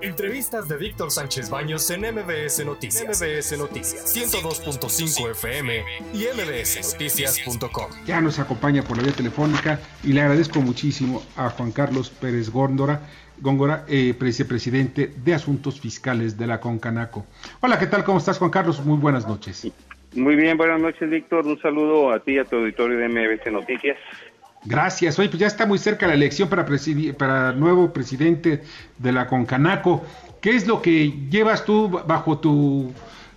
Entrevistas de Víctor Sánchez Baños en MBS Noticias. MBS Noticias 102.5 FM y mbsnoticias.com. Ya nos acompaña por la vía telefónica y le agradezco muchísimo a Juan Carlos Pérez Góndora, Góngora, eh, vicepresidente de Asuntos Fiscales de la Concanaco. Hola, ¿qué tal? ¿Cómo estás, Juan Carlos? Muy buenas noches. Muy bien, buenas noches, Víctor. Un saludo a ti y a tu auditorio de MBS Noticias. Gracias. Oye, pues ya está muy cerca la elección para, para nuevo presidente de la Concanaco. ¿Qué es lo que llevas tú bajo tu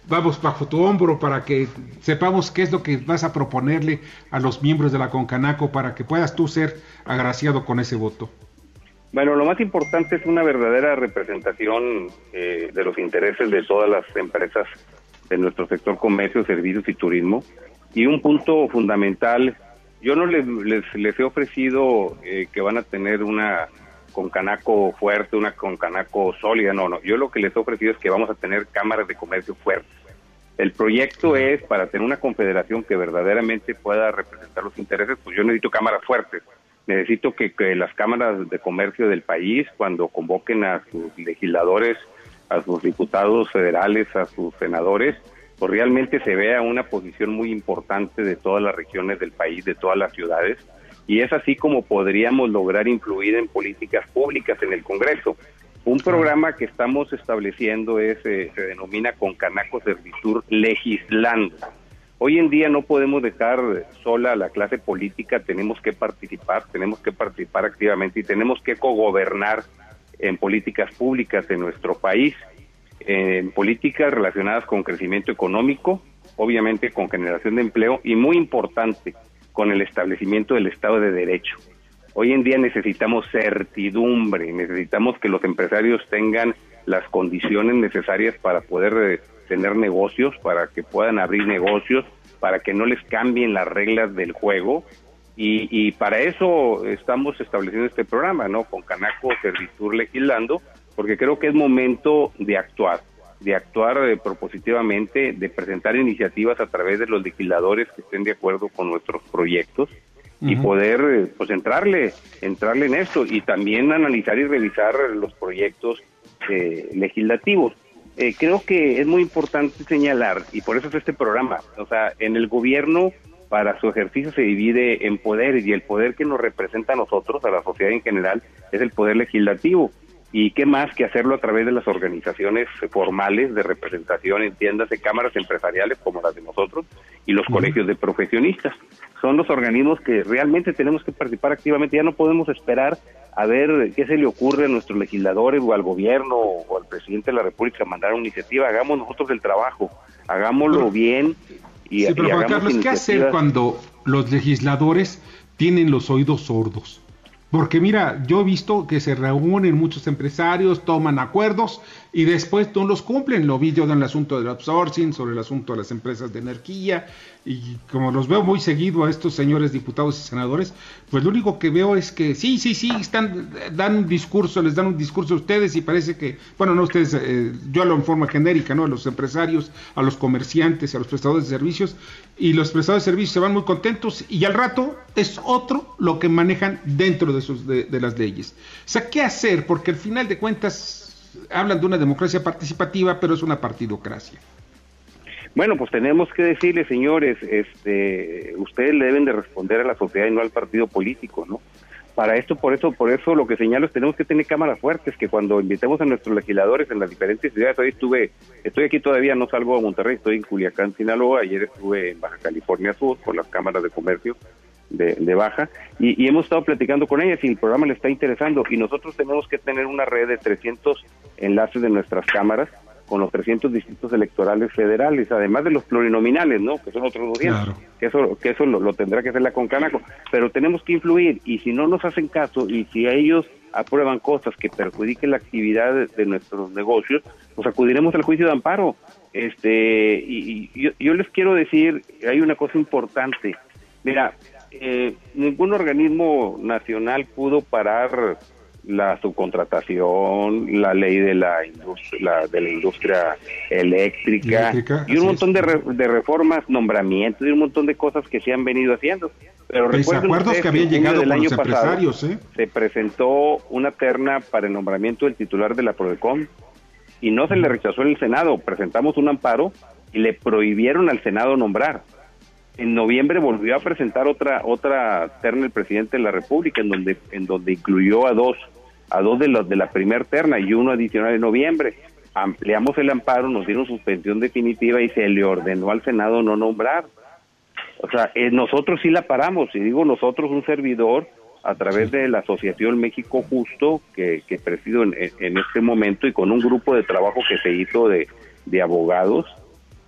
vamos bajo tu hombro para que sepamos qué es lo que vas a proponerle a los miembros de la Concanaco para que puedas tú ser agraciado con ese voto? Bueno, lo más importante es una verdadera representación eh, de los intereses de todas las empresas de nuestro sector comercio, servicios y turismo. Y un punto fundamental yo no les, les, he ofrecido eh, que van a tener una concanaco fuerte, una concanaco sólida, no, no. Yo lo que les he ofrecido es que vamos a tener cámaras de comercio fuertes. El proyecto es para tener una confederación que verdaderamente pueda representar los intereses, pues yo necesito cámaras fuertes. Necesito que, que las cámaras de comercio del país, cuando convoquen a sus legisladores, a sus diputados federales, a sus senadores, pues realmente se vea una posición muy importante de todas las regiones del país, de todas las ciudades, y es así como podríamos lograr influir en políticas públicas en el Congreso. Un programa que estamos estableciendo es, eh, se denomina Concanaco Servitur Legislando. Hoy en día no podemos dejar sola a la clase política, tenemos que participar, tenemos que participar activamente y tenemos que cogobernar en políticas públicas de nuestro país en políticas relacionadas con crecimiento económico, obviamente con generación de empleo y muy importante, con el establecimiento del Estado de Derecho. Hoy en día necesitamos certidumbre, necesitamos que los empresarios tengan las condiciones necesarias para poder eh, tener negocios, para que puedan abrir negocios, para que no les cambien las reglas del juego. Y, y para eso estamos estableciendo este programa, ¿no? Con Canaco Servitur Legislando, porque creo que es momento de actuar, de actuar eh, propositivamente, de presentar iniciativas a través de los legisladores que estén de acuerdo con nuestros proyectos y poder eh, pues entrarle, entrarle en esto y también analizar y revisar los proyectos eh, legislativos. creo que es muy importante señalar, y por eso es este programa, o sea, en el gobierno para su ejercicio se divide en poderes y el poder que nos representa a nosotros, a la sociedad en general, es el poder legislativo y qué más que hacerlo a través de las organizaciones formales de representación, entiéndase cámaras empresariales como las de nosotros y los colegios de profesionistas. Son los organismos que realmente tenemos que participar activamente, ya no podemos esperar a ver qué se le ocurre a nuestros legisladores o al gobierno o al presidente de la República mandar una iniciativa, hagamos nosotros el trabajo, hagámoslo bien y, sí, pero Juan Carlos, ¿qué hacer cuando los legisladores tienen los oídos sordos? Porque mira, yo he visto que se reúnen muchos empresarios, toman acuerdos y después no los cumplen. Lo vi yo en el asunto del outsourcing, sobre el asunto de las empresas de energía, y como los veo muy seguido a estos señores diputados y senadores, pues lo único que veo es que sí, sí, sí, están, dan un discurso, les dan un discurso a ustedes y parece que, bueno, no ustedes, eh, yo hablo en forma genérica, ¿no? A los empresarios, a los comerciantes, a los prestadores de servicios, y los prestadores de servicios se van muy contentos y al rato es otro lo que manejan dentro de, de las leyes. O sea, ¿qué hacer? Porque al final de cuentas hablan de una democracia participativa, pero es una partidocracia. Bueno, pues tenemos que decirle, señores, este, ustedes le deben de responder a la sociedad y no al partido político, ¿no? Para esto, por eso, por eso lo que señalo es tenemos que tener cámaras fuertes, que cuando invitemos a nuestros legisladores en las diferentes ciudades, hoy estuve, estoy aquí todavía, no salgo a Monterrey, estoy en Culiacán, Sinaloa, ayer estuve en Baja California Sur con las cámaras de comercio de, Baja y, hemos estado platicando con ellas y el programa le está interesando y nosotros tenemos que tener una red de 300 enlaces de nuestras cámaras con los 300 distritos electorales federales, además de los plurinominales, ¿no? Que son otros 200. Que eso, que eso lo, tendrá que hacer la Concanaco. Pero tenemos que influir y si no nos hacen caso y si a ellos aprueban cosas que perjudiquen la actividad de, nuestros negocios, pues acudiremos al juicio de amparo. Este, y, yo, yo les quiero decir, hay una cosa importante. Mira, eh, ningún organismo nacional pudo parar la subcontratación, la ley de la industria, de la industria eléctrica, y un montón de, de, reformas, nombramientos y un montón de cosas que se han venido haciendo. Pero acuerdos que habían llegado con los empresarios, ¿eh? Se presentó una terna para el nombramiento del titular de la Prodecom y no se le rechazó en el Senado. Presentamos un amparo y le prohibieron al Senado nombrar. En noviembre volvió a presentar otra otra terna el presidente de la República en donde en donde incluyó a dos a dos de los de la primer terna y uno adicional en noviembre. Ampliamos el amparo, nos dieron suspensión definitiva y se le ordenó al Senado no nombrar. O sea, eh, nosotros sí la paramos, y digo nosotros, un servidor, a través de la Asociación México Justo, que, que presido en, este momento, y con un grupo de trabajo que se hizo de, abogados,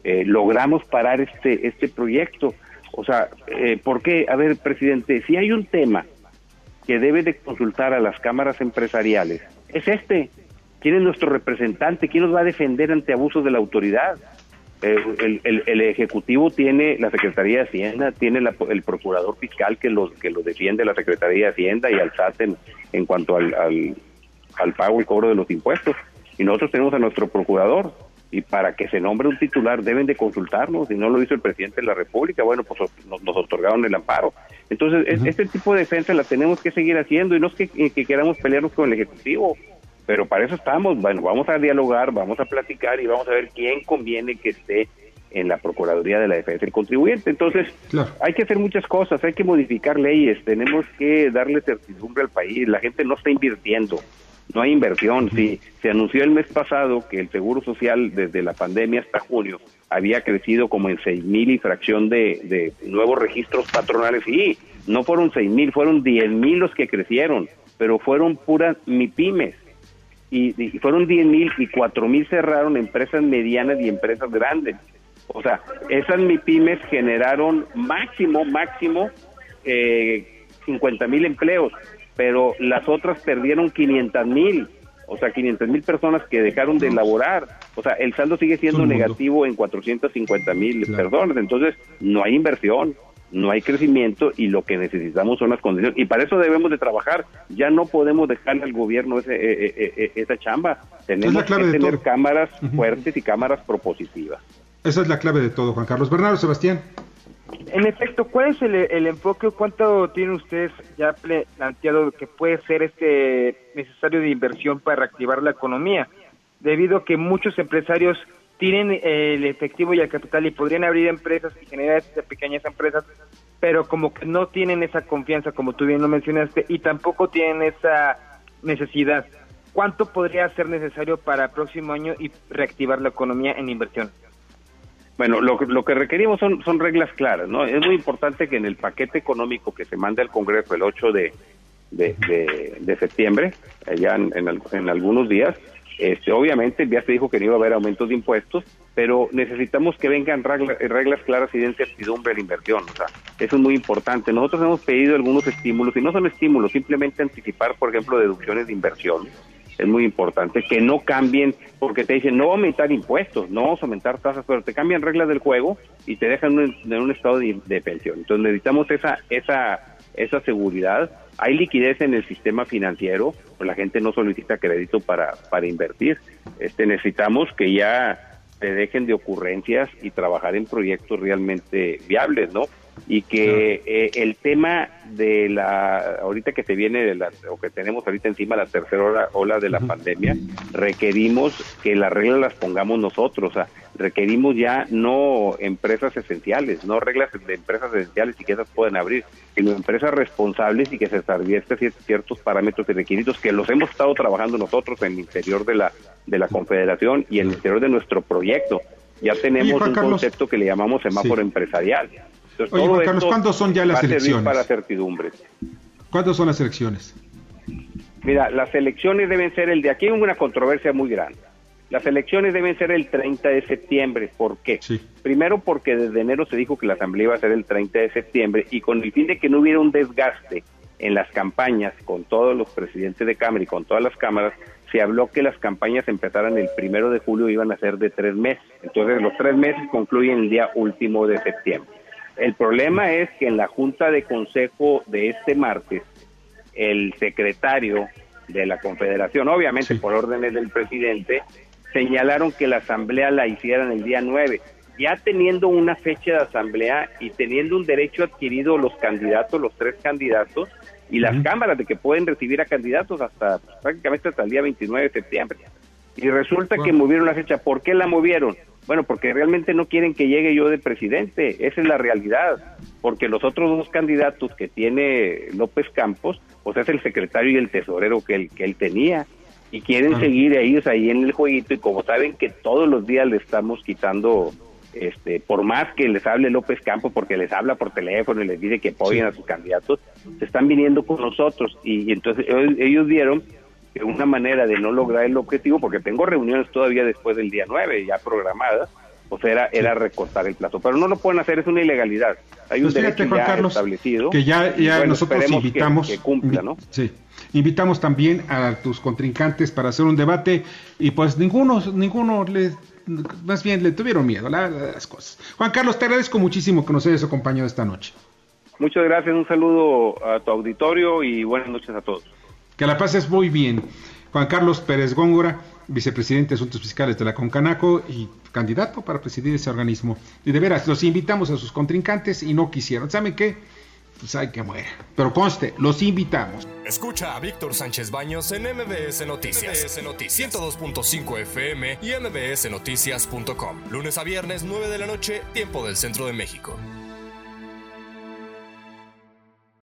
eh, logramos parar este, este proyecto. O sea, eh, ¿por qué? A ver, presidente, si hay un tema que debe de consultar a las cámaras empresariales, es este. ¿Quién es nuestro representante? ¿Quién nos va a defender ante abusos de la autoridad? el, el, Ejecutivo tiene la Secretaría de Hacienda, tiene el Procurador Fiscal que lo, que lo defiende la Secretaría de Hacienda y al SAT en, cuanto al, al, pago y cobro de los impuestos. Y nosotros tenemos a nuestro Procurador. Y para que se nombre un titular deben de consultarnos. Si no lo hizo el presidente de la República, bueno, pues nos, otorgaron el amparo. Entonces, este tipo de defensa la tenemos que seguir haciendo y no es que, que queramos pelearnos con el Ejecutivo pero para eso estamos. Bueno, vamos a dialogar, vamos a platicar y vamos a ver quién conviene que esté en la Procuraduría de la Defensa del Contribuyente. Entonces, hay que hacer muchas cosas, hay que modificar leyes, tenemos que darle certidumbre al país. La gente no está invirtiendo, no hay inversión. Sí, se anunció el mes pasado que el Seguro Social desde la pandemia hasta junio había crecido como en seis mil y fracción de, de nuevos registros patronales. Sí, no fueron seis mil, fueron diez mil los que crecieron, pero fueron puras MIPIMES y, fueron 10 mil y 4 mil cerraron empresas medianas y empresas grandes. O sea, esas MIPIMES generaron máximo, máximo eh, 50 mil empleos, pero las otras perdieron 500 mil. O sea, 500 mil personas que dejaron de laborar. O sea, el saldo sigue siendo negativo en 450 mil personas. Entonces, no hay inversión no hay crecimiento y lo que necesitamos son las condiciones. Y para eso debemos de trabajar. Ya no podemos dejarle al gobierno ese, eh, eh, eh, esa chamba. Tenemos que tener cámaras fuertes y cámaras propositivas. Esa es la clave de todo, Juan Carlos. Bernardo Sebastián. En efecto, ¿cuál es el, el enfoque? ¿Cuánto tienen ustedes ya planteado que puede ser este necesario de inversión para reactivar la economía? Debido a que muchos empresarios tienen eh, el efectivo y el capital y podrían abrir empresas y generar estas pequeñas empresas, pero como que no tienen esa confianza, como tú bien lo mencionaste, y tampoco tienen esa necesidad. ¿Cuánto podría ser necesario para el próximo año y reactivar la economía en inversión? Bueno, lo, lo que requerimos son, son reglas claras, ¿no? Es muy importante que en el paquete económico que se mande al Congreso el 8 de, de, septiembre, ya en, en algunos días, este, obviamente ya se dijo que no iba a haber aumentos de impuestos, pero necesitamos que vengan reglas, claras y den certidumbre a la inversión. O sea, eso es muy importante. Nosotros hemos pedido algunos estímulos, y no son estímulos, simplemente anticipar, por ejemplo, deducciones de inversión. Es muy importante que no cambien, porque te dicen no aumentar impuestos, no vamos a aumentar tasas, pero te cambian reglas del juego y te dejan en un, estado de, de pensión. Entonces necesitamos esa, esa, esa seguridad hay liquidez en el sistema financiero, pues la gente no solicita crédito para, para invertir. Este, necesitamos que ya se dejen de ocurrencias y trabajar en proyectos realmente viables, ¿no? Y que eh, el tema de la ahorita que se viene de la o que tenemos ahorita encima la tercera ola, de la pandemia requerimos que las reglas las pongamos nosotros o sea requerimos ya no empresas esenciales no reglas de empresas esenciales y que esas pueden abrir sino empresas responsables y que se establezcan ciertos parámetros y requisitos que los hemos estado trabajando nosotros en el interior de la de la confederación y en el interior de nuestro proyecto. Ya tenemos un concepto que le llamamos semáforo empresarial Oye, Carlos, ¿cuándo son ya las elecciones? Para certidumbre. ¿Cuándo son las elecciones? Mira, las elecciones deben ser el de aquí, hay una controversia muy grande. Las elecciones deben ser el 30 de septiembre. ¿Por qué? Primero porque desde enero se dijo que la asamblea iba a ser el 30 de septiembre y con el fin de que no hubiera un desgaste en las campañas con todos los presidentes de Cámara y con todas las cámaras, se habló que las campañas empezaran el primero de julio y iban a ser de tres meses. Entonces los tres meses concluyen el día último de septiembre. El problema es que en la Junta de Consejo de este martes, el secretario de la Confederación, obviamente por órdenes del presidente, señalaron que la asamblea la hicieran el día 9. ya teniendo una fecha de asamblea y teniendo un derecho adquirido los candidatos, los tres candidatos, y las cámaras de que pueden recibir a candidatos hasta prácticamente hasta el día 29 de septiembre. Y resulta que movieron la fecha. ¿Por qué la movieron? Bueno, porque realmente no quieren que llegue yo de presidente. Esa es la realidad. Porque los otros dos candidatos que tiene López Campos, pues es el secretario y el tesorero que él, que él tenía. Y quieren seguir ellos ahí en el jueguito. Y como saben que todos los días le estamos quitando este, por más que les hable López Campos, porque les habla por teléfono y les dice que apoyen a sus candidatos, se están viniendo con nosotros y, entonces ellos, vieron que una manera de no lograr el objetivo, porque tengo reuniones todavía después del día 9 ya programadas, pues era, era recortar el plazo. Pero no lo pueden hacer, es una ilegalidad. Hay un pues derecho ya establecido. Que ya, ya nosotros invitamos. Que, cumpla, ¿no? Sí. Invitamos también a tus contrincantes para hacer un debate y pues ninguno, ninguno les más bien le tuvieron miedo la, las cosas. Juan Carlos, te agradezco muchísimo que nos hayas acompañado esta noche. Muchas gracias, un saludo a tu auditorio y buenas noches a todos. Que la pases muy bien. Juan Carlos Pérez Góngora, vicepresidente de Asuntos Fiscales de la Concanaco y candidato para presidir ese organismo. Y de veras, los invitamos a sus contrincantes y no quisieron. ¿Saben qué? pues hay que muera. Pero conste, los invitamos. Escucha a Víctor Sánchez Baños en MBS Noticias. MBS Noticias 102.5 FM y MBSNoticias.com. Lunes a viernes, 9 de la noche, tiempo del centro de México.